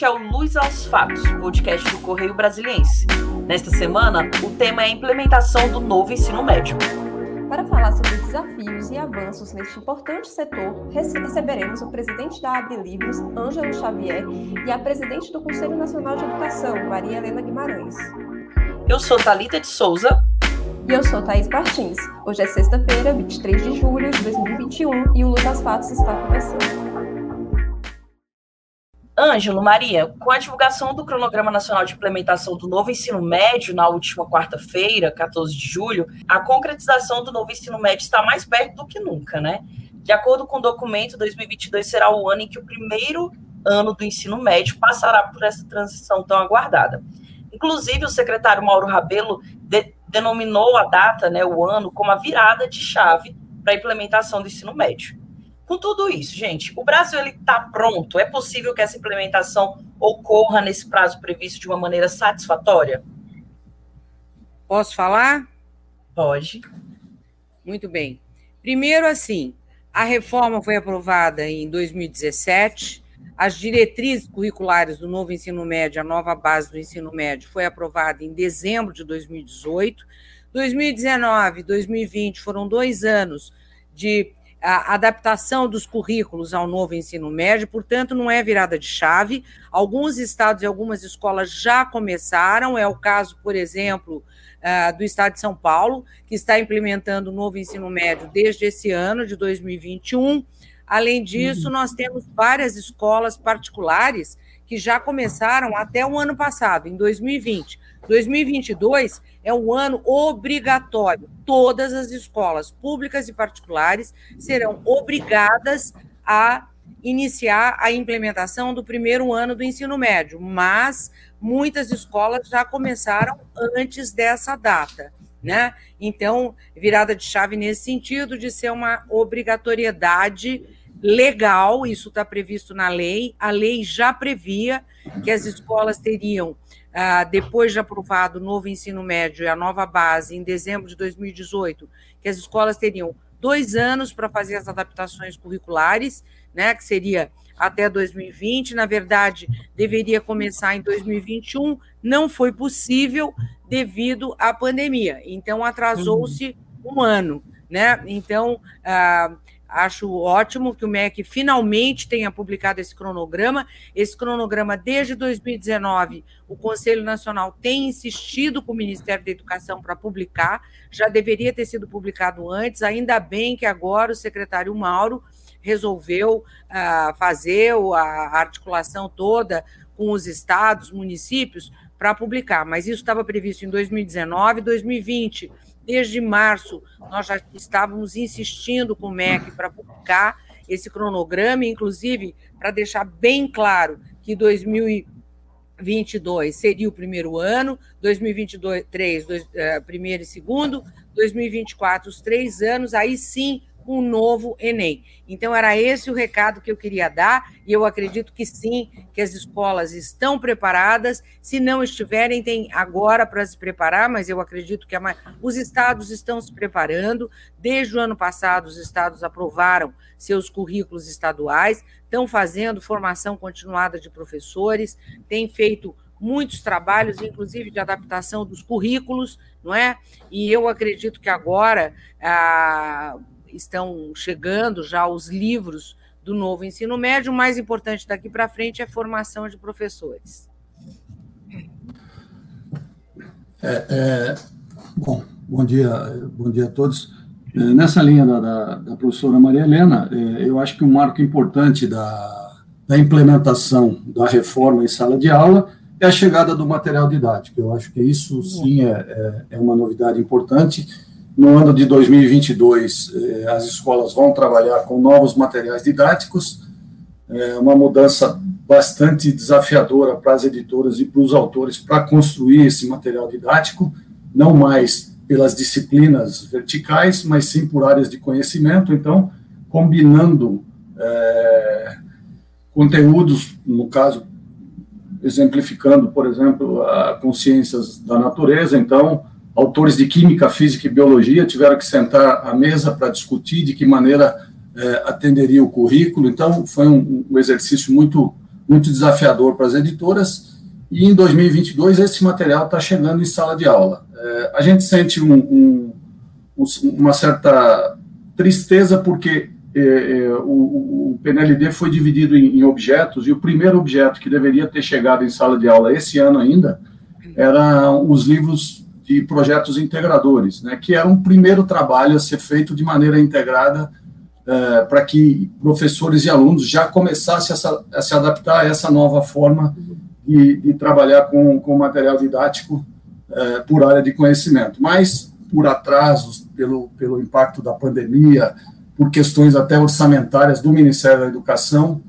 Este é o Luz aos Fatos, podcast do Correio Brasiliense. Nesta semana, o tema é a implementação do novo ensino médio. Para falar sobre desafios e avanços neste importante setor, receberemos o presidente da Abre Livros, Ângelo Xavier, e a presidente do Conselho Nacional de Educação, Maria Helena Guimarães. Eu sou Talita de Souza. E eu sou Thaís Martins. Hoje é sexta-feira, 23 de julho de 2021, e o Luz aos Fatos está começando. Ângelo, Maria, com a divulgação do Cronograma Nacional de Implementação do Novo Ensino Médio na última quarta-feira, 14 de julho, a concretização do novo ensino médio está mais perto do que nunca, né? De acordo com o documento, 2022 será o ano em que o primeiro ano do ensino médio passará por essa transição tão aguardada. Inclusive, o secretário Mauro Rabelo de, denominou a data, né, o ano, como a virada de chave para a implementação do ensino médio. Com tudo isso, gente, o Brasil ele está pronto? É possível que essa implementação ocorra nesse prazo previsto de uma maneira satisfatória? Posso falar? Pode. Muito bem. Primeiro, assim, a reforma foi aprovada em 2017, as diretrizes curriculares do novo ensino médio, a nova base do ensino médio, foi aprovada em dezembro de 2018. 2019 e 2020 foram dois anos de a adaptação dos currículos ao novo ensino médio, portanto, não é virada de chave. Alguns estados e algumas escolas já começaram, é o caso, por exemplo, uh, do estado de São Paulo, que está implementando o novo ensino médio desde esse ano, de 2021. Além disso, uhum. nós temos várias escolas particulares que já começaram até o ano passado, em 2020. 2022 é um ano obrigatório. Todas as escolas públicas e particulares serão obrigadas a iniciar a implementação do primeiro ano do ensino médio, mas muitas escolas já começaram antes dessa data. Né? Então, virada de chave nesse sentido de ser uma obrigatoriedade legal, isso está previsto na lei. A lei já previa que as escolas teriam, ah, depois de aprovado o novo ensino médio e a nova base, em dezembro de 2018, que as escolas teriam dois anos para fazer as adaptações curriculares, né, que seria até 2020. Na verdade, deveria começar em 2021, não foi possível devido à pandemia. Então, atrasou-se um ano. Né? Então, ah, Acho ótimo que o MEC finalmente tenha publicado esse cronograma. Esse cronograma, desde 2019, o Conselho Nacional tem insistido com o Ministério da Educação para publicar, já deveria ter sido publicado antes, ainda bem que agora o secretário Mauro resolveu uh, fazer a articulação toda com os estados, municípios, para publicar, mas isso estava previsto em 2019, 2020 Desde março, nós já estávamos insistindo com o MEC para publicar esse cronograma, inclusive para deixar bem claro que 2022 seria o primeiro ano, 2023, dois, uh, primeiro e segundo, 2024, os três anos, aí sim um novo Enem. Então, era esse o recado que eu queria dar, e eu acredito que sim, que as escolas estão preparadas. Se não estiverem, tem agora para se preparar, mas eu acredito que a... os estados estão se preparando. Desde o ano passado, os estados aprovaram seus currículos estaduais, estão fazendo formação continuada de professores, têm feito muitos trabalhos, inclusive de adaptação dos currículos, não é? E eu acredito que agora. Ah, estão chegando já os livros do novo ensino médio. O mais importante daqui para frente é a formação de professores. É, é, bom, bom dia, bom dia a todos. É, nessa linha da, da, da, professora Maria Helena, é, eu acho que um marco importante da, da implementação da reforma em sala de aula é a chegada do material didático. Eu acho que isso sim é, é, é uma novidade importante no ano de 2022, eh, as escolas vão trabalhar com novos materiais didáticos, é uma mudança bastante desafiadora para as editoras e para os autores para construir esse material didático, não mais pelas disciplinas verticais, mas sim por áreas de conhecimento. Então, combinando é, conteúdos, no caso, exemplificando, por exemplo, a consciências da natureza, então, autores de química, física e biologia tiveram que sentar à mesa para discutir de que maneira é, atenderia o currículo. Então, foi um, um, exercício muito, muito desafiador para as editoras, e em 2022 esse material está chegando em sala de aula. É, a gente sente um, um, uma certa tristeza porque é, o, o, PNLD foi dividido em, em, objetos e o primeiro objeto que deveria ter chegado em sala de aula esse ano ainda eram os livros de projetos integradores, né, que era um primeiro trabalho a ser feito de maneira integrada é, para que professores e alunos já começassem a, a, se adaptar a essa nova forma de, de trabalhar com, com material didático é, por área de conhecimento. Mas, por atrasos, pelo, pelo impacto da pandemia, por questões até orçamentárias do Ministério da Educação,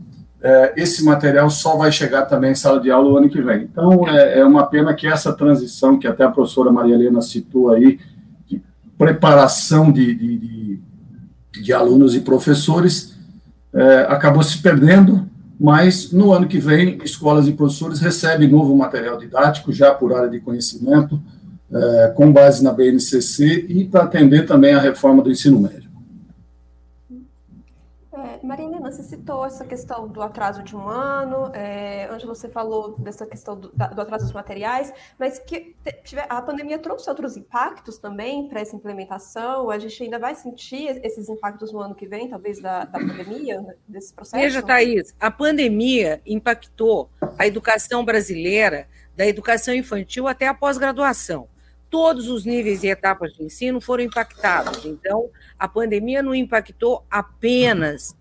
é, esse material só vai chegar também em sala de aula o ano que vem. Então, é, é uma pena que essa transição, que até a professora Maria Helena citou aí, de preparação de, de, de, de alunos e professores, é, acabou se perdendo, mas no ano que vem, escolas e professores recebem novo material didático, já por área de conhecimento, é, com base na BNCC, e para atender também a reforma do ensino médio. Marilena, você citou essa questão do atraso de um ano, é, você falou dessa questão do, do atraso dos materiais, mas que a pandemia trouxe outros impactos também para essa implementação? A gente ainda vai sentir esses impactos no ano que vem, talvez, da, da pandemia, desse processo? Veja, Thaís, a pandemia impactou a educação brasileira, da educação infantil até a pós-graduação todos os níveis e etapas de ensino foram impactados. Então, a pandemia não impactou apenas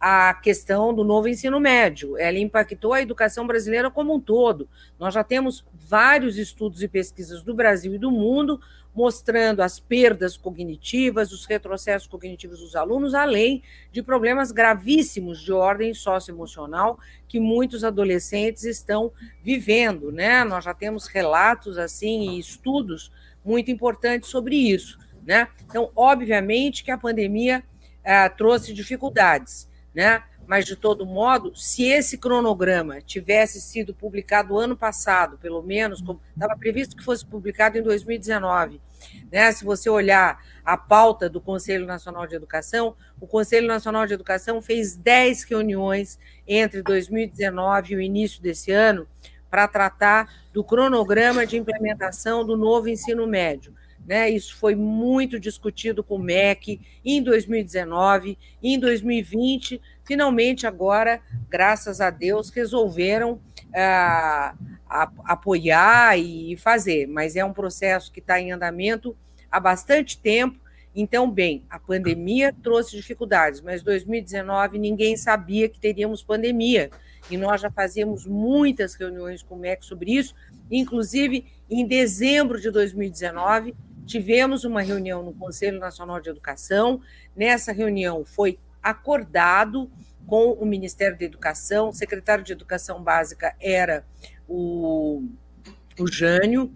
a questão do novo ensino médio. Ela impactou a educação brasileira como um todo. Nós já temos vários estudos e pesquisas do Brasil e do mundo mostrando as perdas cognitivas, os retrocessos cognitivos dos alunos, além de problemas gravíssimos de ordem socioemocional que muitos adolescentes estão vivendo, né? Nós já temos relatos assim e estudos muito importantes sobre isso, né? Então, obviamente que a pandemia eh, trouxe dificuldades né? Mas, de todo modo, se esse cronograma tivesse sido publicado ano passado, pelo menos, como estava previsto que fosse publicado em 2019, né? se você olhar a pauta do Conselho Nacional de Educação, o Conselho Nacional de Educação fez 10 reuniões entre 2019 e o início desse ano para tratar do cronograma de implementação do novo ensino médio. Né? Isso foi muito discutido com o MEC em 2019, em 2020. Finalmente, agora, graças a Deus, resolveram ah, apoiar e fazer, mas é um processo que está em andamento há bastante tempo. Então, bem, a pandemia trouxe dificuldades, mas 2019 ninguém sabia que teríamos pandemia. E nós já fazíamos muitas reuniões com o MEC sobre isso, inclusive em dezembro de 2019, tivemos uma reunião no Conselho Nacional de Educação. Nessa reunião foi acordado com o Ministério da Educação, o secretário de Educação Básica era o, o Jânio,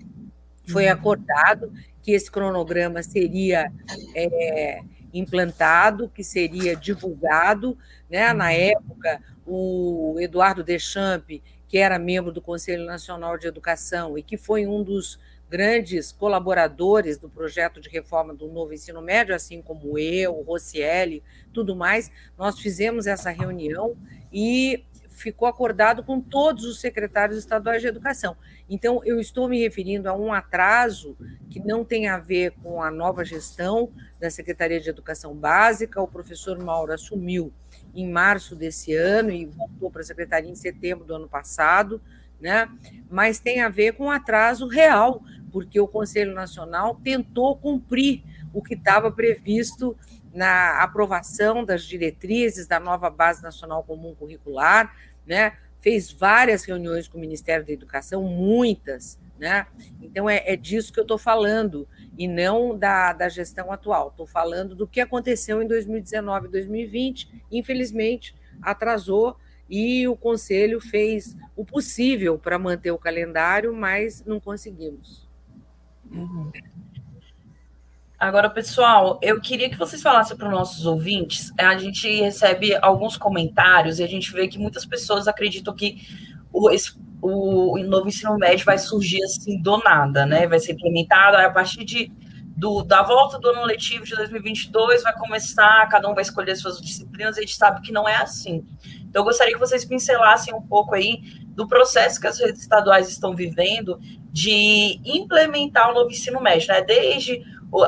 foi uhum. acordado que esse cronograma seria é, implantado, que seria divulgado. Né? Na uhum. época, o Eduardo Deschamps, que era membro do Conselho Nacional de Educação e que foi um dos grandes colaboradores do projeto de reforma do novo ensino médio, assim como eu, o Rocieli, tudo mais, nós fizemos essa reunião e ficou acordado com todos os secretários estaduais de educação. Então, eu estou me referindo a um atraso que não tem a ver com a nova gestão da Secretaria de Educação Básica. O professor Mauro assumiu em março desse ano e voltou para a secretaria em setembro do ano passado, né? Mas tem a ver com um atraso real porque o Conselho Nacional tentou cumprir o que estava previsto na aprovação das diretrizes da nova Base Nacional Comum Curricular, né? fez várias reuniões com o Ministério da Educação, muitas, né? Então é, é disso que eu estou falando, e não da, da gestão atual. Estou falando do que aconteceu em 2019 e 2020, infelizmente atrasou e o Conselho fez o possível para manter o calendário, mas não conseguimos. Agora, pessoal, eu queria que vocês falassem para os nossos ouvintes. A gente recebe alguns comentários e a gente vê que muitas pessoas acreditam que o, o, o novo ensino médio vai surgir assim do nada, né? Vai ser implementado a partir de do, da volta do ano letivo de 2022 vai começar, cada um vai escolher suas disciplinas, a gente sabe que não é assim. Então, eu gostaria que vocês pincelassem um pouco aí do processo que as redes estaduais estão vivendo de implementar o novo ensino médio, né? Desde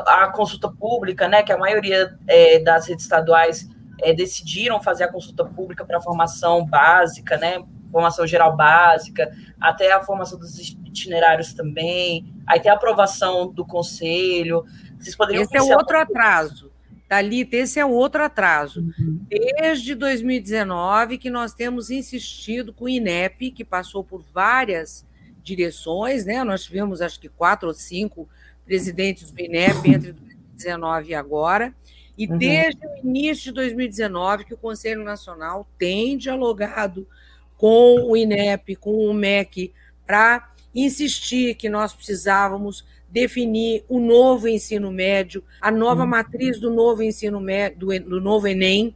a consulta pública, né, que a maioria é, das redes estaduais é, decidiram fazer a consulta pública para a formação básica, né, formação geral básica, até a formação dos itinerários também, aí tem a aprovação do conselho. Vocês poderiam Esse é outro atraso. Thalita, esse é outro atraso. Uhum. Desde 2019 que nós temos insistido com o INEP, que passou por várias direções, né? Nós tivemos acho que quatro ou cinco presidentes do INEP entre 2019 e agora. E uhum. desde o início de 2019 que o Conselho Nacional tem dialogado com o INEP, com o MEC, para insistir que nós precisávamos definir o novo ensino médio, a nova uhum. matriz do novo ensino médio, do, do novo Enem,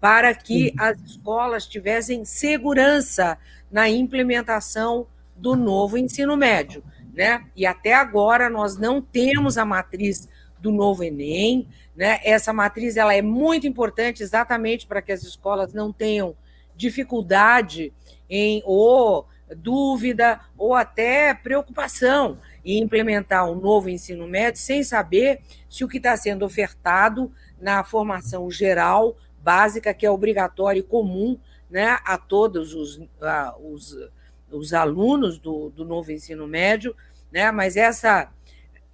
para que uhum. as escolas tivessem segurança na implementação do novo ensino médio. Né? E até agora nós não temos a matriz do novo Enem, né? Essa matriz ela é muito importante exatamente para que as escolas não tenham dificuldade em ou dúvida ou até preocupação em implementar um novo ensino médio sem saber se o que está sendo ofertado na formação geral básica, que é obrigatório e comum né, a todos os, a, os, os alunos do, do novo ensino médio, né, mas essa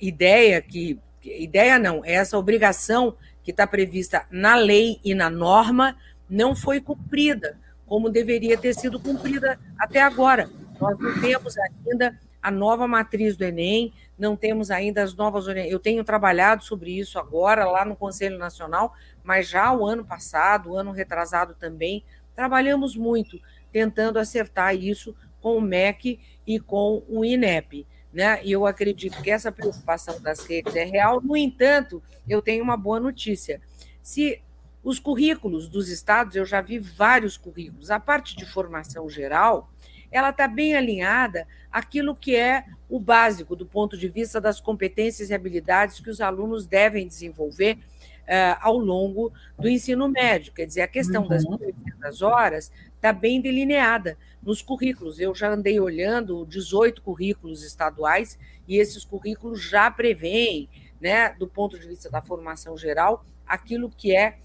ideia que. Ideia não, essa obrigação que está prevista na lei e na norma não foi cumprida como deveria ter sido cumprida até agora. Nós não temos ainda a nova matriz do Enem, não temos ainda as novas. Eu tenho trabalhado sobre isso agora, lá no Conselho Nacional, mas já o ano passado, o ano retrasado também, trabalhamos muito tentando acertar isso com o MEC e com o INEP. Né? E eu acredito que essa preocupação das redes é real. No entanto, eu tenho uma boa notícia. Se os currículos dos estados, eu já vi vários currículos. A parte de formação geral, ela está bem alinhada àquilo que é o básico do ponto de vista das competências e habilidades que os alunos devem desenvolver uh, ao longo do ensino médio. Quer dizer, a questão uhum. das horas está bem delineada nos currículos. Eu já andei olhando 18 currículos estaduais e esses currículos já prevêem, né, do ponto de vista da formação geral, aquilo que é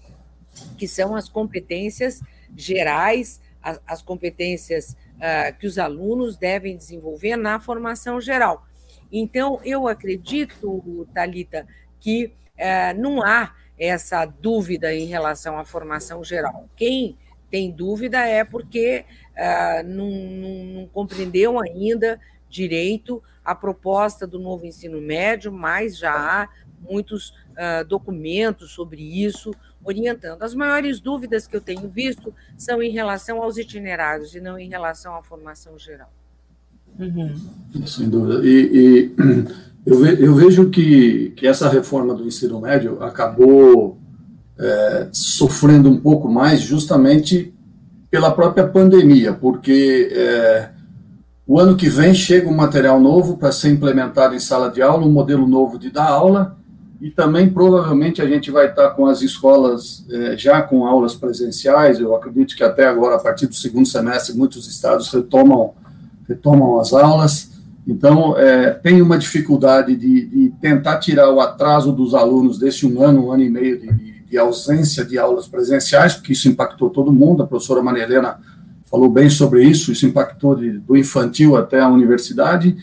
que são as competências gerais, as, as competências uh, que os alunos devem desenvolver na formação geral. Então, eu acredito, Talita, que uh, não há essa dúvida em relação à formação geral. Quem tem dúvida é porque uh, não, não, não compreendeu ainda direito a proposta do novo ensino médio, mas já há muitos uh, documentos sobre isso, orientando. As maiores dúvidas que eu tenho visto são em relação aos itinerários e não em relação à formação geral. Uhum. Sem dúvida. E, e eu, ve, eu, vejo que, que essa reforma do ensino médio acabou é, sofrendo um pouco mais justamente pela própria pandemia, porque é, o ano que vem chega um material novo para ser implementado em sala de aula, um modelo novo de dar aula, e também provavelmente a gente vai estar com as escolas eh, já com aulas presenciais. Eu acredito que até agora, a partir do segundo semestre, muitos estados retomam, retomam as aulas. Então, é, tem uma dificuldade de, de, tentar tirar o atraso dos alunos desse um ano, um ano e meio de, de, de ausência de aulas presenciais, porque isso impactou todo mundo. A professora Maria Helena falou bem sobre isso, isso impactou do infantil até a universidade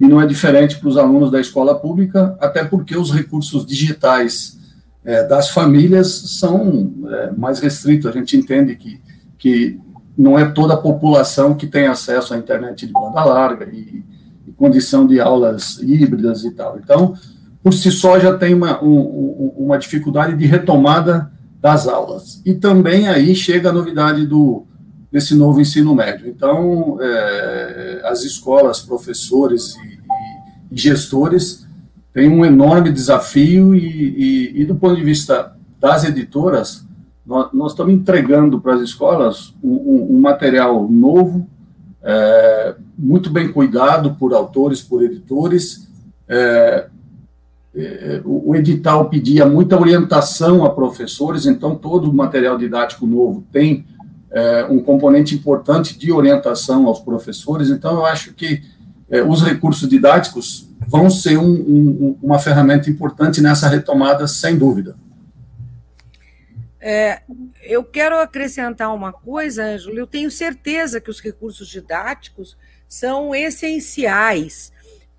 e não é diferente para os alunos da escola pública, até porque os recursos digitais é, das famílias são é, mais restritos. A gente entende que, que não é toda a população que tem acesso à internet de banda larga e, e condição de aulas híbridas e tal. Então, por si só, já tem uma, um, uma dificuldade de retomada das aulas. E também aí chega a novidade do, desse novo ensino médio. Então, é, as escolas, professores e e gestores têm um enorme desafio e, e, e, do ponto de vista das editoras, nós, nós estamos entregando para as escolas um, um, um material novo, é, muito bem cuidado por autores, por editores, é, o edital pedia muita orientação a professores, então todo o material didático novo tem é, um componente importante de orientação aos professores, então eu acho que é, os recursos didáticos vão ser um, um, uma ferramenta importante nessa retomada, sem dúvida. É, eu quero acrescentar uma coisa, Ângelo, eu tenho certeza que os recursos didáticos são essenciais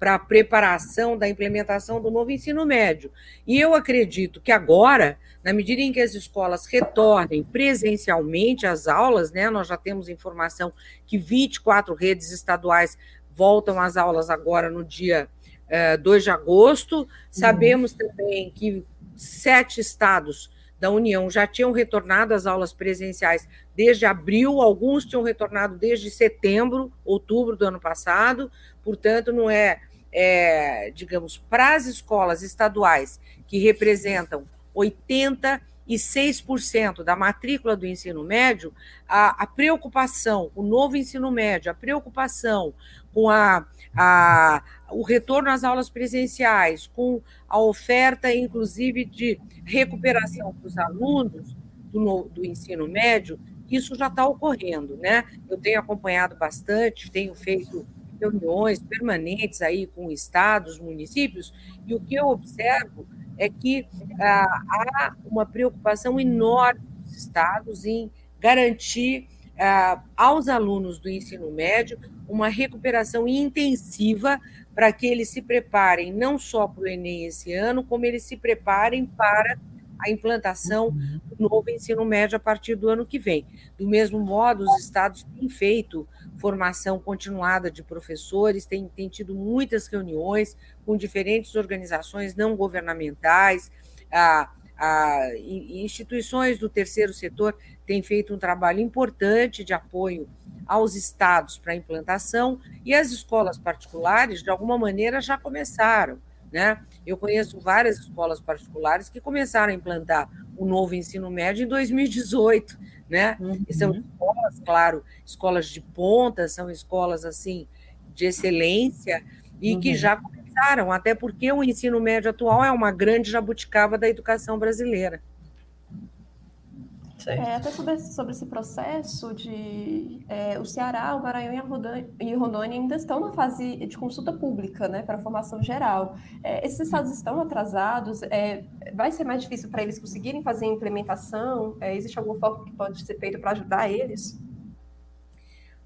para a preparação da implementação do novo ensino médio. E eu acredito que agora, na medida em que as escolas retornem presencialmente às aulas, né, nós já temos informação que 24 redes estaduais voltam às aulas agora no dia é, 2 de agosto. Sabemos uhum. também que sete estados da União já tinham retornado às aulas presenciais desde abril, alguns tinham retornado desde setembro, outubro do ano passado, portanto, não é é, digamos, para as escolas estaduais, que representam 86% da matrícula do ensino médio, a, a, preocupação, o novo ensino médio, a preocupação com a, a, o retorno às aulas presenciais, com a oferta, inclusive, de recuperação para os alunos do, do ensino médio, isso já está ocorrendo, né? Eu tenho acompanhado bastante, tenho feito reuniões permanentes aí com estados, municípios, e o que eu observo é que ah, há uma preocupação enorme dos estados em garantir ah, aos alunos do ensino médio uma recuperação intensiva para que eles se preparem não só para o Enem esse ano, como eles se preparem para a implantação do novo ensino médio a partir do ano que vem. Do mesmo modo, os estados têm feito formação continuada de professores, tem, tem tido muitas reuniões com diferentes organizações não governamentais, a, a, instituições do terceiro setor têm feito um trabalho importante de apoio aos estados para a implantação, e as escolas particulares, de alguma maneira, já começaram. Né? Eu conheço várias escolas particulares que começaram a implantar o novo ensino médio em 2018 né? Uhum. São escolas, claro, escolas de ponta, são escolas assim de excelência e uhum. que já começaram, até porque o ensino médio atual é uma grande jabuticaba da educação brasileira. É, até sobre, sobre, esse processo de é, o Ceará, o Maranhão e, Rondônia, e Rondônia ainda estão na fase de consulta pública, né, para a formação geral. É, esses estados estão atrasados. É, vai ser mais difícil para eles conseguirem fazer a implementação. É, existe alguma forma que pode ser feita para ajudar eles?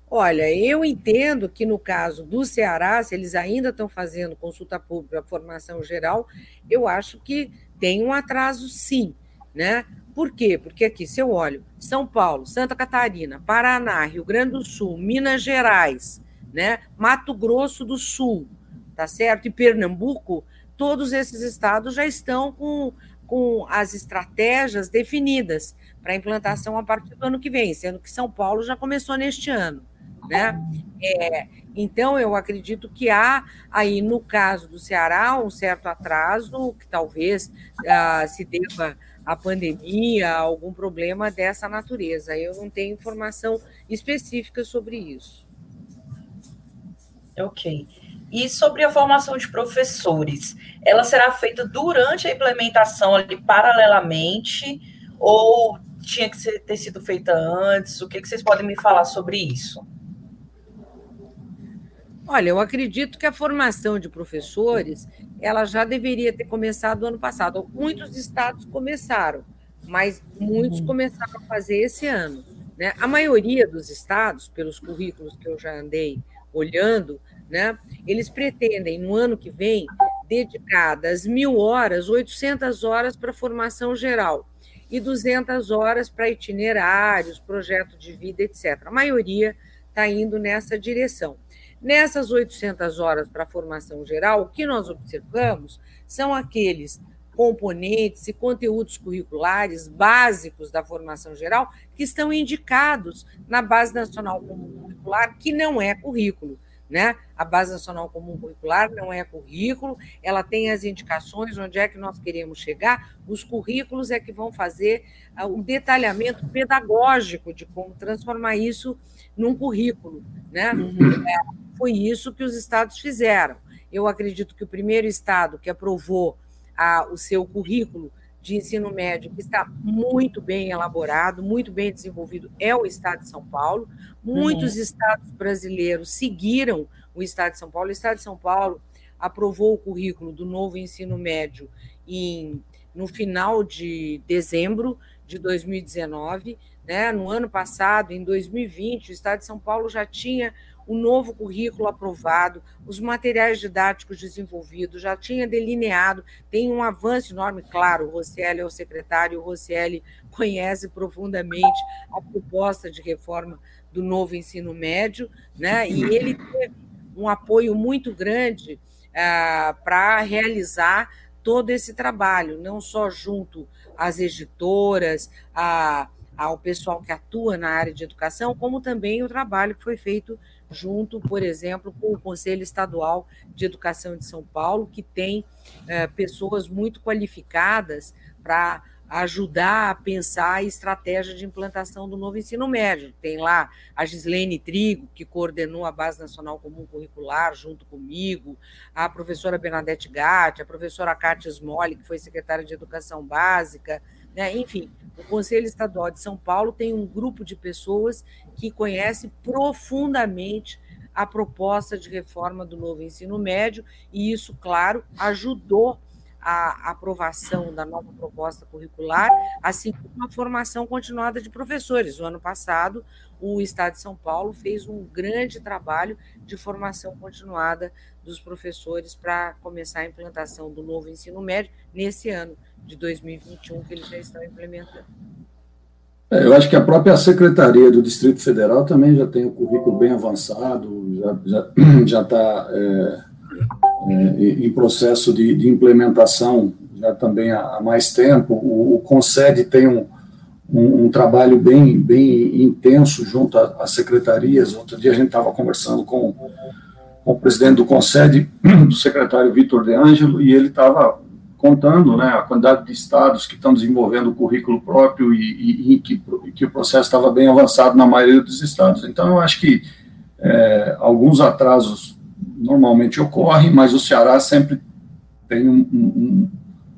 Olha, eu entendo que no caso do Ceará, se eles ainda estão fazendo consulta pública, formação geral, eu acho que tem um atraso, sim, né? Por quê? Porque aqui, se eu olho São Paulo, Santa Catarina, Paraná, Rio Grande do Sul, Minas Gerais, né, Mato Grosso do Sul, tá certo? E Pernambuco, todos esses estados já estão com, com as estratégias definidas para implantação a partir do ano que vem, sendo que São Paulo já começou neste ano. Né? É, então, eu acredito que há aí, no caso do Ceará, um certo atraso, que talvez ah, se deva a pandemia, algum problema dessa natureza. Eu não tenho informação específica sobre isso. Ok. E sobre a formação de professores, ela será feita durante a implementação ali paralelamente ou tinha que ser, ter sido feita antes? O que, que vocês podem me falar sobre isso? Olha, eu acredito que a formação de professores ela já deveria ter começado ano passado. Muitos estados começaram, mas muitos uhum. começaram a fazer esse ano. Né? A maioria dos estados, pelos currículos que eu já andei olhando, né, eles pretendem, no ano que vem, dedicadas mil horas, 800 horas para formação geral e 200 horas para itinerários, projeto de vida, etc. A maioria está indo nessa direção. Nessas 800 horas para formação geral, o que nós observamos são aqueles componentes e conteúdos curriculares básicos da formação geral que estão indicados na Base Nacional Comum Curricular, que não é currículo. Né? A Base Nacional Comum Curricular não é currículo, ela tem as indicações onde é que nós queremos chegar, os currículos é que vão fazer ah, o detalhamento pedagógico de como transformar isso num currículo. Né? Uhum. É, foi isso que os estados fizeram. Eu acredito que o primeiro estado que aprovou a, o seu currículo de ensino médio, que está muito bem elaborado, muito bem desenvolvido, é o Estado de São Paulo. Muitos uhum. estados brasileiros seguiram o Estado de São Paulo. O Estado de São Paulo aprovou o currículo do novo ensino médio em, no final de dezembro de 2019. Né? No ano passado, em 2020, o Estado de São Paulo já tinha o novo currículo aprovado, os materiais didáticos desenvolvidos, já tinha delineado, tem um avanço enorme, claro, o Rosselli é o secretário, o Rosselli conhece profundamente a proposta de reforma do novo ensino médio, né? e ele teve um apoio muito grande ah, para realizar todo esse trabalho, não só junto às editoras, a, ao pessoal que atua na área de educação, como também o trabalho que foi feito junto, por exemplo, com o Conselho Estadual de Educação de São Paulo, que tem é, pessoas muito qualificadas para ajudar a pensar a estratégia de implantação do novo ensino médio. Tem lá a Gislene Trigo, que coordenou a Base Nacional Comum Curricular junto comigo, a professora Bernadette Gatti, a professora Kátia Smolli, que foi secretária de Educação Básica, né? enfim, o Conselho Estadual de São Paulo tem um grupo de pessoas que conhece profundamente a proposta de reforma do novo ensino médio, e isso, claro, ajudou a aprovação da nova proposta curricular, assim como a formação continuada de professores. O ano passado, o Estado de São Paulo fez um grande trabalho de formação continuada dos professores para começar a implantação do novo ensino médio nesse ano de 2021 que eles já estão implementando. É, eu acho que a própria Secretaria do Distrito Federal também já tem o currículo bem avançado, já está é, é, em processo de, de, implementação já também há, há mais tempo. O, o Concede tem um, um, um, trabalho bem, bem intenso junto às secretarias. Outro dia a gente estava conversando com, com, o presidente do Concede, do secretário Vitor De Angelo, e ele estava contando né, a quantidade de estados que estão desenvolvendo o currículo próprio e, e, e que, que, o processo estava bem avançado na maioria dos estados. Então, eu acho que é, alguns atrasos normalmente ocorrem, mas o Ceará sempre tem um, um,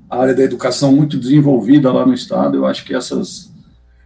a área da educação muito desenvolvida lá no estado. Eu acho que essas,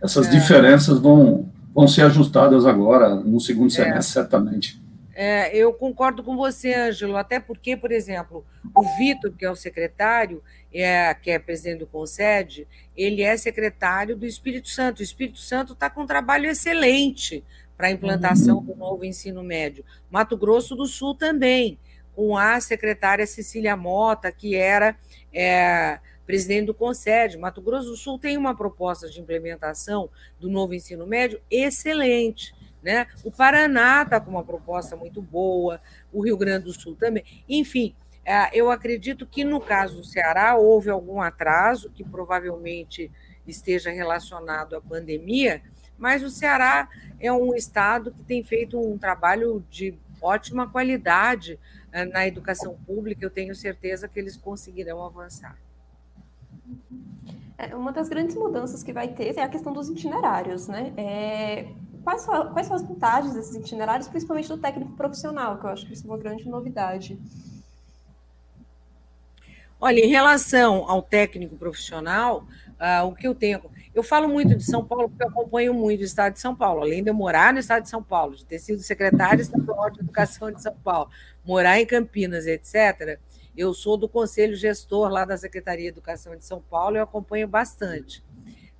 essas é. diferenças vão, vão ser ajustadas agora, no segundo é. semestre, certamente. É, eu concordo com você, Ângelo, até porque, por exemplo, o Vitor, que é o secretário, é, que é presidente do Concede, ele é secretário do Espírito Santo. O Espírito Santo está com um trabalho excelente para a implantação uhum. do novo ensino médio. Mato Grosso do Sul também, com a secretária Cecília Mota, que era é, presidente do Concede. Mato Grosso do Sul tem uma proposta de implementação do novo ensino médio excelente. Né? O Paraná está com uma proposta muito boa, o Rio Grande do Sul também. Enfim, é, eu acredito que no caso do Ceará houve algum atraso, que provavelmente esteja relacionado à pandemia, mas o Ceará é um estado que tem feito um trabalho de ótima qualidade eh, na educação pública. Eu tenho certeza que eles conseguirão avançar. É, uma das grandes mudanças que vai ter é a questão dos itinerários, né? É, quais, quais são as vantagens desses itinerários, principalmente do técnico profissional, que eu acho que isso é uma grande novidade. Olha, em relação ao técnico profissional, uh, o que eu tenho eu falo muito de São Paulo porque eu acompanho muito o estado de São Paulo, além de eu morar no estado de São Paulo, de ter sido secretária estadual de Educação de São Paulo, morar em Campinas, etc. Eu sou do conselho gestor lá da Secretaria de Educação de São Paulo e eu acompanho bastante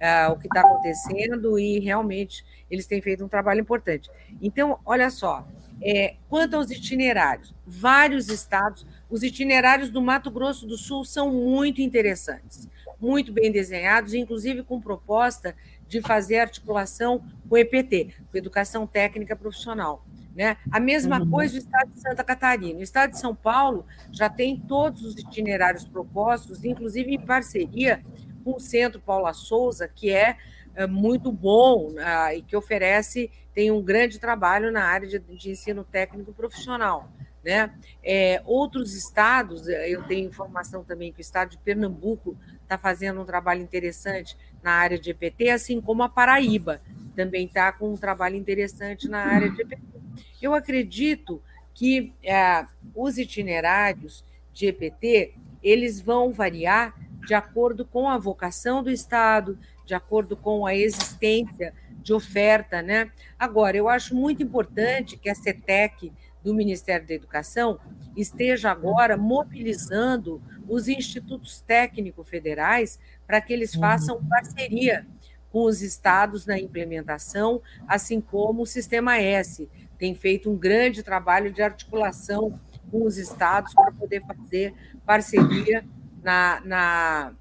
uh, o que está acontecendo e realmente eles têm feito um trabalho importante. Então, olha só, é, quanto aos itinerários, vários estados, os itinerários do Mato Grosso do Sul são muito interessantes muito bem desenhados, inclusive com proposta de fazer articulação com o EPT, com Educação Técnica Profissional. Né? A mesma uhum. coisa no estado de Santa Catarina. O estado de São Paulo já tem todos os itinerários propostos, inclusive em parceria com o Centro Paula Souza, que é, é muito bom uh, e que oferece, tem um grande trabalho na área de, de ensino técnico profissional. Né? É, outros estados, eu tenho informação também que o estado de Pernambuco está fazendo um trabalho interessante na área de EPT, assim como a Paraíba também está com um trabalho interessante na área de EPT. Eu acredito que é, os itinerários de EPT eles vão variar de acordo com a vocação do Estado, de acordo com a existência de oferta, né? Agora, eu acho muito importante que a CETEC do Ministério da Educação esteja agora mobilizando os institutos técnicos federais para que eles façam parceria com os estados na implementação, assim como o Sistema S tem feito um grande trabalho de articulação com os estados para poder fazer parceria na, na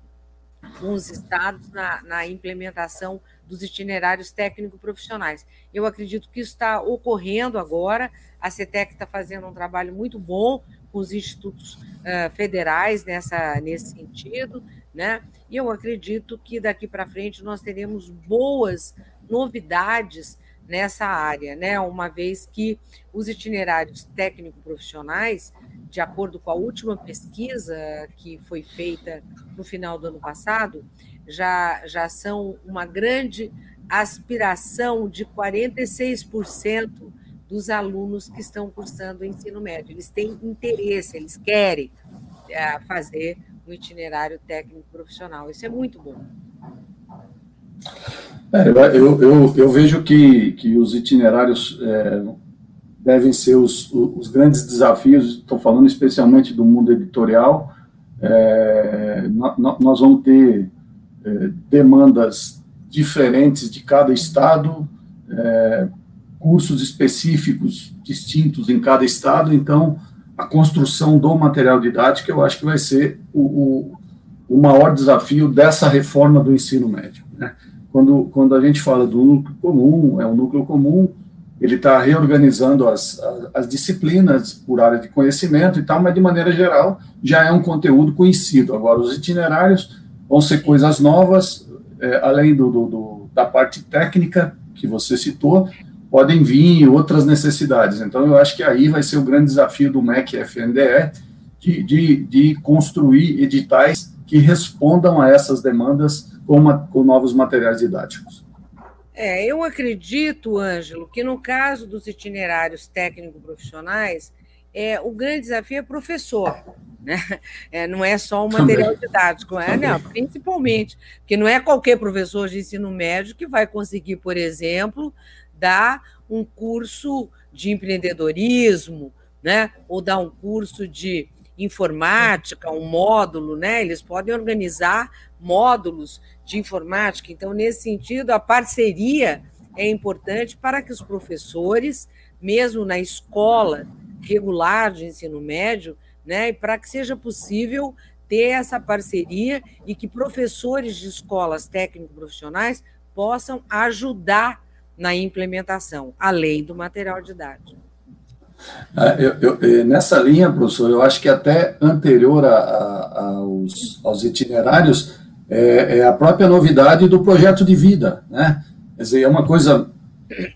com os estados na, na implementação dos itinerários técnico-profissionais. Eu acredito que isso está ocorrendo agora, a CETEC está fazendo um trabalho muito bom com os institutos uh, federais nessa, nesse sentido, né? E eu acredito que daqui para frente nós teremos boas novidades nessa área, né? Uma vez que os itinerários técnico-profissionais, de acordo com a última pesquisa que foi feita no final do ano passado, já, já são uma grande aspiração de 46% dos alunos que estão cursando o ensino médio. Eles têm interesse, eles querem é, fazer um itinerário técnico profissional. Isso é muito bom. É, eu, eu, eu, vejo que, que os itinerários é, devem ser os, os grandes desafios, estou falando especialmente do mundo editorial. É, nós vamos ter é, demandas diferentes de cada estado, é, cursos específicos distintos em cada estado, então a construção do material didático eu acho que vai ser o, o, o maior desafio dessa reforma do ensino médio. Né? Quando, quando a gente fala do núcleo comum, é um núcleo comum, ele está reorganizando as, as, as, disciplinas por área de conhecimento e tal, mas de maneira geral já é um conteúdo conhecido. Agora, os itinerários vão ser coisas novas, é, além do, do, do, da parte técnica que você citou, podem vir outras necessidades. Então, eu acho que aí vai ser o grande desafio do MEC FNDE de, de, de construir editais que respondam a essas demandas com, uma, com novos materiais didáticos. É, eu acredito, Ângelo, que no caso dos itinerários técnico-profissionais, é, o grande desafio é professor. Né? É, não é só o material Também. didático, é, não, principalmente, porque não é qualquer professor de ensino médio que vai conseguir, por exemplo, dar um curso de empreendedorismo, né? ou dar um curso de informática, um módulo, né? Eles podem organizar módulos de informática. Então, nesse sentido, a parceria é importante para que os professores, mesmo na escola regular de ensino médio, né, e para que seja possível ter essa parceria e que professores de escolas técnico-profissionais possam ajudar na implementação, além do material didático. Ah, eu, eu, eh, nessa linha, professor, eu acho que até anterior a, a, aos, aos, itinerários é, é, a própria novidade do projeto de vida, né? Quer dizer, é uma coisa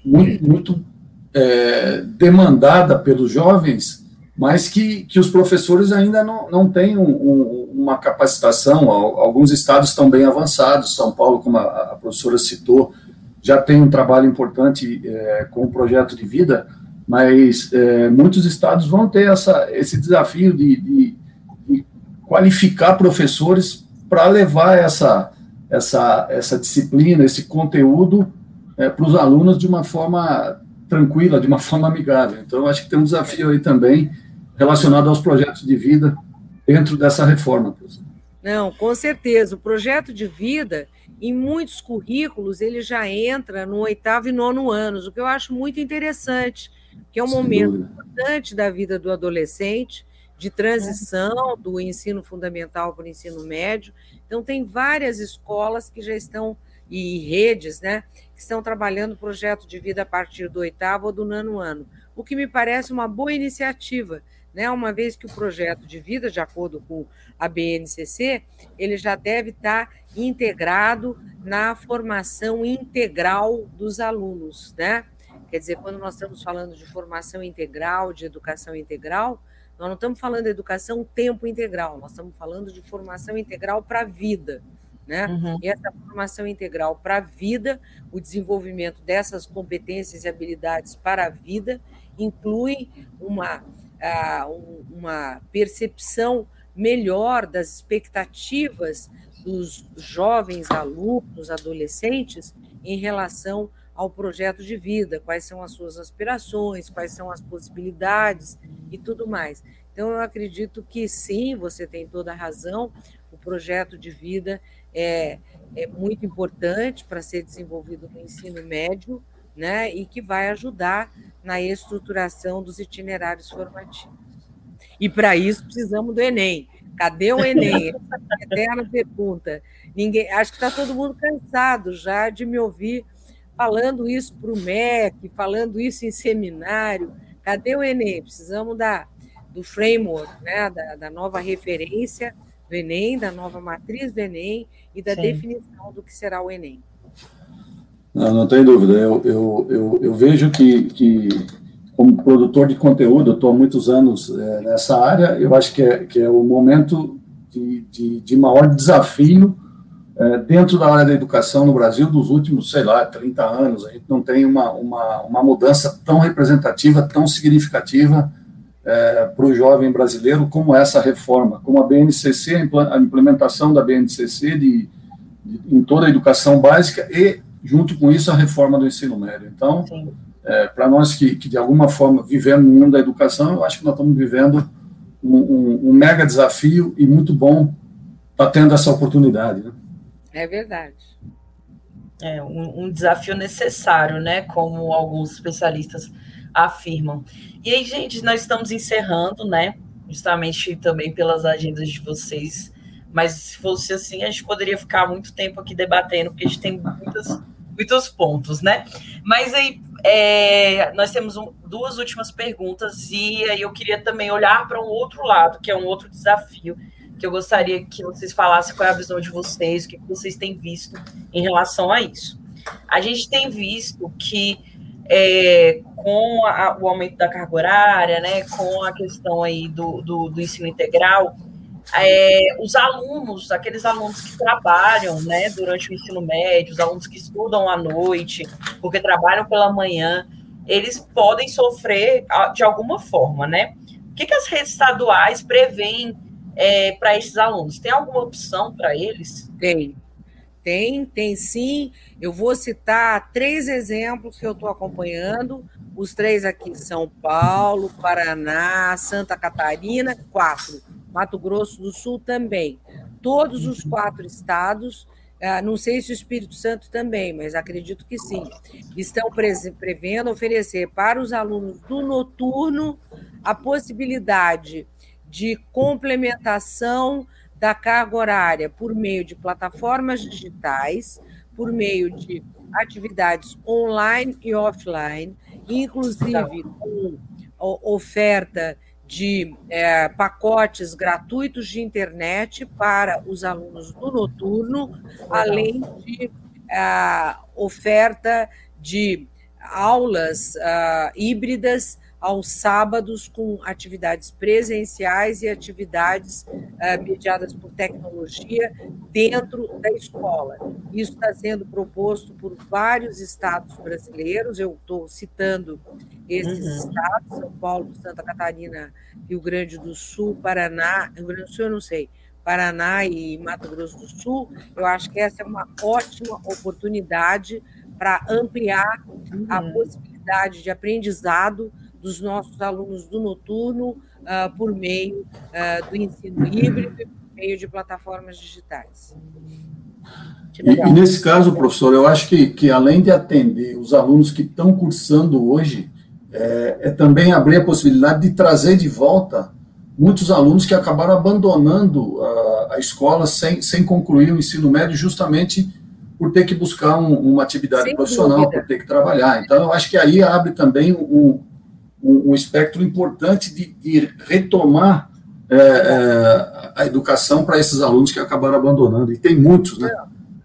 muito, muito é, demandada pelos jovens mas que, que os professores ainda não, não têm um, um, uma capacitação. Alguns estados estão bem avançados, São Paulo, como a, a professora citou, já tem um trabalho importante é, com o projeto de vida, mas é, muitos estados vão ter essa, esse desafio de, de, de qualificar professores para levar essa, essa, essa disciplina, esse conteúdo é, para os alunos de uma forma tranquila, de uma forma amigável. Então, acho que tem um desafio aí também relacionado aos projetos de vida dentro dessa reforma. Não, com certeza. O projeto de vida, em muitos currículos, ele já entra no oitavo e nono anos, o que eu acho muito interessante, que é um Sem momento dúvida. importante da vida do adolescente, de transição do ensino fundamental para o ensino médio. Então, tem várias escolas que já estão, e redes, né, que estão trabalhando o projeto de vida a partir do oitavo ou do nono ano, o que me parece uma boa iniciativa, né? Uma vez que o projeto de vida, de acordo com a BNCC, ele já deve estar integrado na formação integral dos alunos, né? Quer dizer, quando nós estamos falando de formação integral, de educação integral, nós não estamos falando de educação tempo integral, nós estamos falando de formação integral para a vida. Né? Uhum. E essa formação integral para a vida, o desenvolvimento dessas competências e habilidades para a vida, inclui uma uma percepção melhor das expectativas dos jovens alunos, adolescentes, em relação ao projeto de vida, quais são as suas aspirações, quais são as possibilidades e tudo mais. Então, eu acredito que sim, você tem toda a razão, o projeto de vida é, é muito importante para ser desenvolvido no ensino médio, né, e que vai ajudar na estruturação dos itinerários formativos. E para isso precisamos do Enem. Cadê o Enem? Essa eterna pergunta. Ninguém, acho que está todo mundo cansado já de me ouvir falando isso para o MEC, falando isso em seminário. Cadê o Enem? Precisamos da, do framework, né? da, da nova referência do Enem, da nova matriz do Enem e da Sim. definição do que será o Enem. Não, não tem dúvida. Eu, eu, eu, eu vejo que, que, como produtor de conteúdo, estou há muitos anos é, nessa área, eu acho que é, que é o momento de, de, de maior desafio dentro da área da educação no Brasil dos últimos, sei lá, 30 anos. A gente não tem uma, uma, uma mudança tão representativa, tão significativa é, para o jovem brasileiro como essa reforma, como a BNCC, a implementação da BNCC de, de, em toda a educação básica e, junto com isso, a reforma do ensino médio. Então, é, para nós que, que, de alguma forma, vivemos no mundo da educação, eu acho que nós estamos vivendo um, um, um mega desafio e muito bom estar tá tendo essa oportunidade. Né? É verdade. É um, um, desafio necessário, né? Como alguns especialistas afirmam. E aí, gente, nós estamos encerrando, né? Justamente também pelas agendas de vocês. Mas se fosse assim, a gente poderia ficar muito tempo aqui debatendo, porque a gente tem muitos, muitos pontos, né? Mas aí é, nós temos um, duas últimas perguntas, e aí eu queria também olhar para um outro lado, que é um outro desafio, que eu gostaria que vocês falassem qual é a visão de vocês, o que vocês têm visto em relação a isso. A gente tem visto que é, com a, o aumento da carga horária, né, com a questão aí do, do, do ensino integral, é, os alunos, aqueles alunos que trabalham né, durante o ensino médio, os alunos que estudam à noite, porque trabalham pela manhã, eles podem sofrer de alguma forma, né? O que, que as redes estaduais prevêem é, para esses alunos? Tem alguma opção para eles? Tem. Tem, tem sim. Eu vou citar três exemplos que eu estou acompanhando. Os três aqui: São Paulo, Paraná, Santa Catarina, quatro. Mato Grosso do Sul também. Todos os quatro estados, ah, não sei se o Espírito Santo também, mas acredito que sim, estão prevendo oferecer para os alunos do noturno a possibilidade de complementação da carga horária por meio de plataformas digitais, por meio de atividades online e offline, inclusive com oferta de é, pacotes gratuitos de internet para os alunos do noturno, além de é, oferta de aulas uh, híbridas aos sábados com atividades presenciais e atividades uh, mediadas por tecnologia dentro da escola. Isso está sendo proposto por vários estados brasileiros, eu estou citando esses uhum. estados, São Paulo, Santa Catarina, Rio Grande do Sul, Paraná, Rio Grande do Sul eu não sei, Paraná e Mato Grosso do Sul, eu acho que essa é uma ótima oportunidade para ampliar uhum. a possibilidade de aprendizado dos nossos alunos do noturno uh, por meio uh, do ensino híbrido e por meio de plataformas digitais. E, e, nesse caso, professor, eu acho que, que além de atender os alunos que estão cursando hoje, é, é, também abrir a possibilidade de trazer de volta muitos alunos que acabaram abandonando a, a escola sem, sem concluir o ensino médio, justamente por ter que buscar um, uma atividade sem profissional, dúvida. por ter que trabalhar. Então, eu acho que aí abre também um, um, espectro importante de, de retomar é, é, a educação para esses alunos que acabaram abandonando, e tem muitos, né?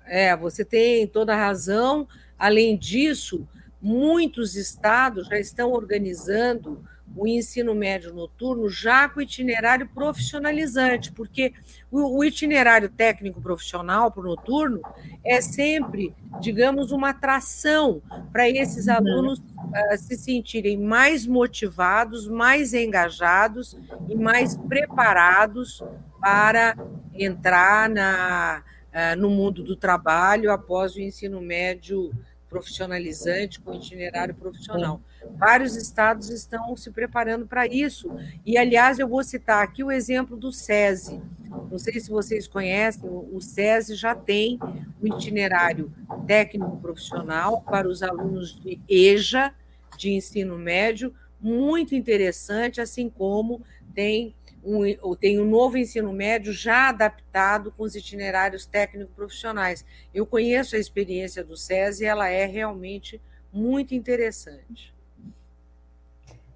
É, você tem toda a razão. Além disso, muitos estados já estão organizando o ensino médio noturno já com itinerário profissionalizante, porque o, itinerário técnico profissional para o noturno é sempre, digamos, uma atração para esses uhum. alunos uh, se sentirem mais motivados, mais engajados e mais preparados para entrar na, uh, no mundo do trabalho após o ensino médio profissionalizante, com itinerário profissional. Vários estados estão se preparando para isso. E, aliás, eu vou citar aqui o exemplo do SESI. Não sei se vocês conhecem, o SESI já tem o itinerário técnico profissional para os alunos de EJA, de ensino médio, muito interessante, assim como tem um, tem um novo ensino médio já adaptado com os itinerários técnico-profissionais. Eu conheço a experiência do SESI e ela é realmente muito interessante.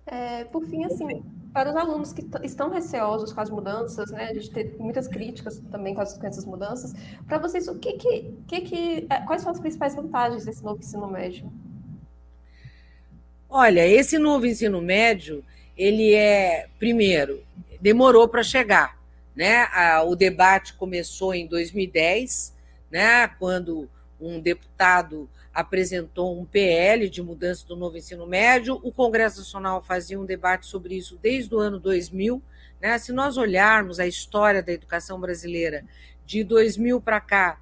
É, por fim, assim, para os alunos que estão receosos com as mudanças, né, a gente teve muitas críticas também com, as, com essas mudanças, para vocês, o que que, que que, é, quais são as principais vantagens desse novo ensino médio? Olha, esse novo ensino médio, ele é, primeiro, demorou para chegar. Né? O debate começou em 2010, né? quando um deputado apresentou um PL de mudança do novo ensino médio, o Congresso Nacional fazia um debate sobre isso desde o ano 2000. Né? Se nós olharmos a história da educação brasileira de 2000 para cá,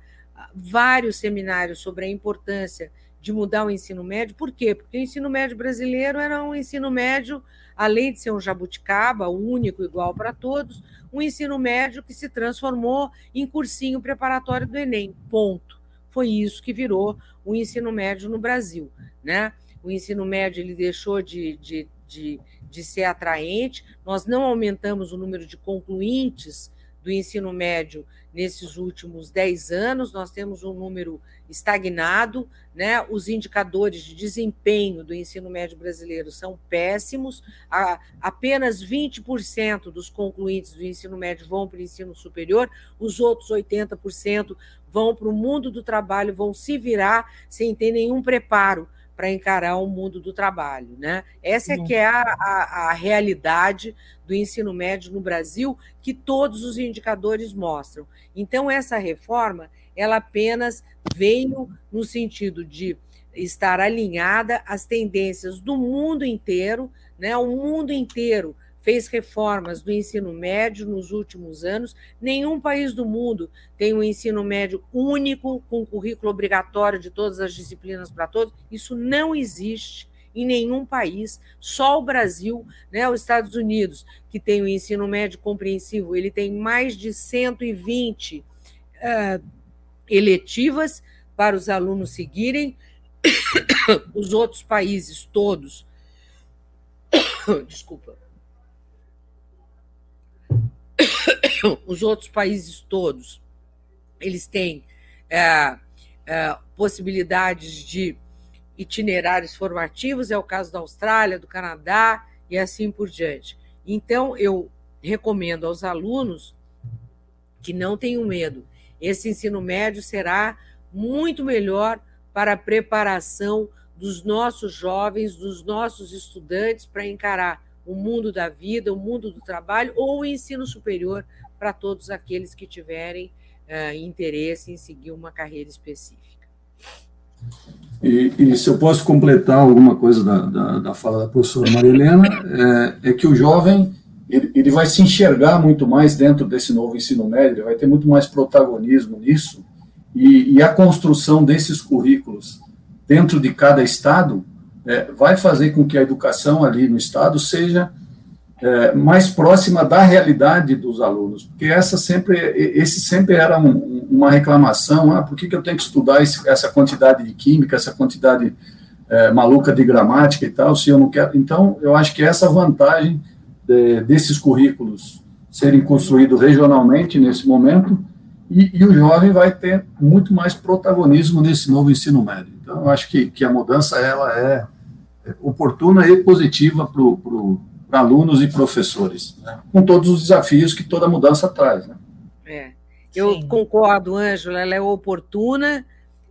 vários seminários sobre a importância de mudar o ensino médio. Por quê? Porque o ensino médio brasileiro era um ensino médio, além de ser um jabuticaba, único, igual para todos, um ensino médio que se transformou em cursinho preparatório do Enem. Ponto. Foi isso que virou o ensino médio no Brasil. Né? O ensino médio ele deixou de, de, de, de ser atraente, nós não aumentamos o número de concluintes do ensino médio nesses últimos 10 anos, nós temos um número estagnado, né? os indicadores de desempenho do ensino médio brasileiro são péssimos, a, apenas 20% dos concluintes do ensino médio vão para o ensino superior, os outros 80% vão para o mundo do trabalho, vão se virar sem ter nenhum preparo para encarar o mundo do trabalho. Né? Essa é que é a, a, a, realidade do ensino médio no Brasil, que todos os indicadores mostram. Então, essa reforma, ela apenas veio no sentido de estar alinhada às tendências do mundo inteiro, né? o mundo inteiro fez reformas do ensino médio nos últimos anos. Nenhum país do mundo tem um ensino médio único, com currículo obrigatório de todas as disciplinas para todos. Isso não existe em nenhum país, só o Brasil, né, os Estados Unidos, que tem o ensino médio compreensivo, ele tem mais de 120 uh, eh, eletivas para os alunos seguirem. Os outros países todos, desculpa, os outros países todos, eles têm é, é, possibilidades de itinerários formativos, é o caso da Austrália, do Canadá e assim por diante. Então, eu recomendo aos alunos que não tenham medo. Esse ensino médio será muito melhor para a preparação dos nossos jovens, dos nossos estudantes para encarar o mundo da vida, o mundo do trabalho ou o ensino superior para todos aqueles que tiverem uh, interesse em seguir uma carreira específica. E, e, se eu posso completar alguma coisa da, da, da fala da professora Maria Helena, é, é que o jovem ele, ele, vai se enxergar muito mais dentro desse novo ensino médio, ele vai ter muito mais protagonismo nisso, e, e a construção desses currículos dentro de cada estado é, vai fazer com que a educação ali no Estado seja é, mais próxima da realidade dos alunos, porque essa sempre, esse sempre era um, uma reclamação, ah, por que, que eu tenho que estudar esse, essa quantidade de química, essa quantidade é, maluca de gramática e tal, se eu não quero, então eu acho que essa vantagem de, desses currículos serem construídos regionalmente nesse momento, e, e, o jovem vai ter muito mais protagonismo nesse novo ensino médio. Então, eu acho que, que a mudança ela é oportuna e positiva para alunos e professores, né? com todos os desafios que toda mudança traz. Né? É. Eu Sim. concordo, Ângela, ela é oportuna,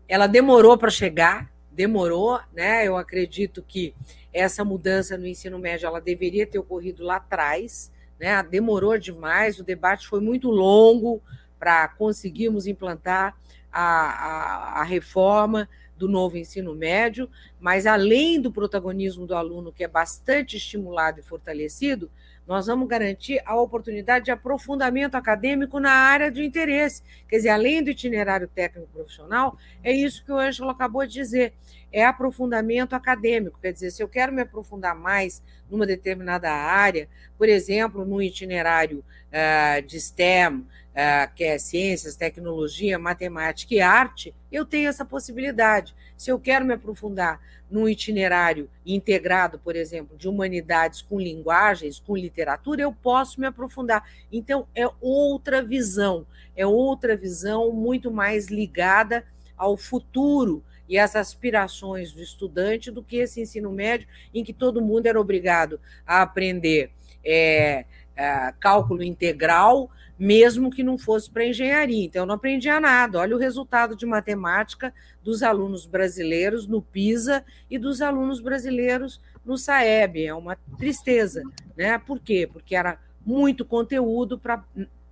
ela demorou para chegar, demorou, né? Eu acredito que essa mudança no ensino médio ela deveria ter ocorrido lá atrás, né? Demorou demais, o debate foi muito longo para conseguirmos implantar a, a, a reforma do novo ensino médio, mas além do protagonismo do aluno, que é bastante estimulado e fortalecido, nós vamos garantir a oportunidade de aprofundamento acadêmico na área de interesse. Quer dizer, além do itinerário técnico profissional, é isso que o Ângelo acabou de dizer, é aprofundamento acadêmico. Quer dizer, se eu quero me aprofundar mais numa determinada área, por exemplo, no itinerário uh, de STEM, uh, que é ciências, tecnologia, matemática e arte, eu tenho essa possibilidade. Se eu quero me aprofundar num itinerário integrado, por exemplo, de humanidades com linguagens, com literatura, eu posso me aprofundar. Então, é outra visão, é outra visão muito mais ligada ao futuro e às aspirações do estudante do que esse ensino médio, em que todo mundo era obrigado a aprender é, é, cálculo integral, mesmo que não fosse para engenharia. Então, eu não aprendia nada. Olha o resultado de matemática dos alunos brasileiros no PISA e dos alunos brasileiros no SAEB. É uma tristeza. Né? Por quê? Porque era muito conteúdo para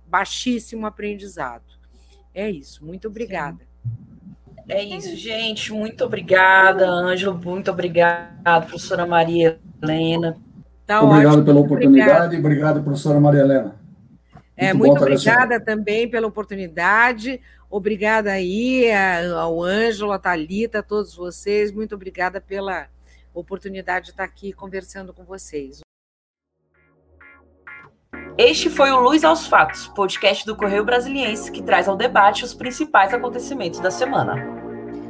baixíssimo aprendizado. É isso. Muito obrigada. É isso, gente. Muito obrigada, Ângelo. Muito obrigada, professora Maria Helena. Tá obrigado ótimo. pela oportunidade. Obrigado, obrigado professora Maria Helena. É, muito, muito obrigada também pela oportunidade. Obrigada aí ao Ângelo, a Thalita, a todos vocês. Muito obrigada pela oportunidade de estar aqui conversando com vocês. Este foi o Luz aos Fatos, podcast do Correio Brasiliense que traz ao debate os principais acontecimentos da semana.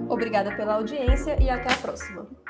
Obrigada pela audiência e até a próxima.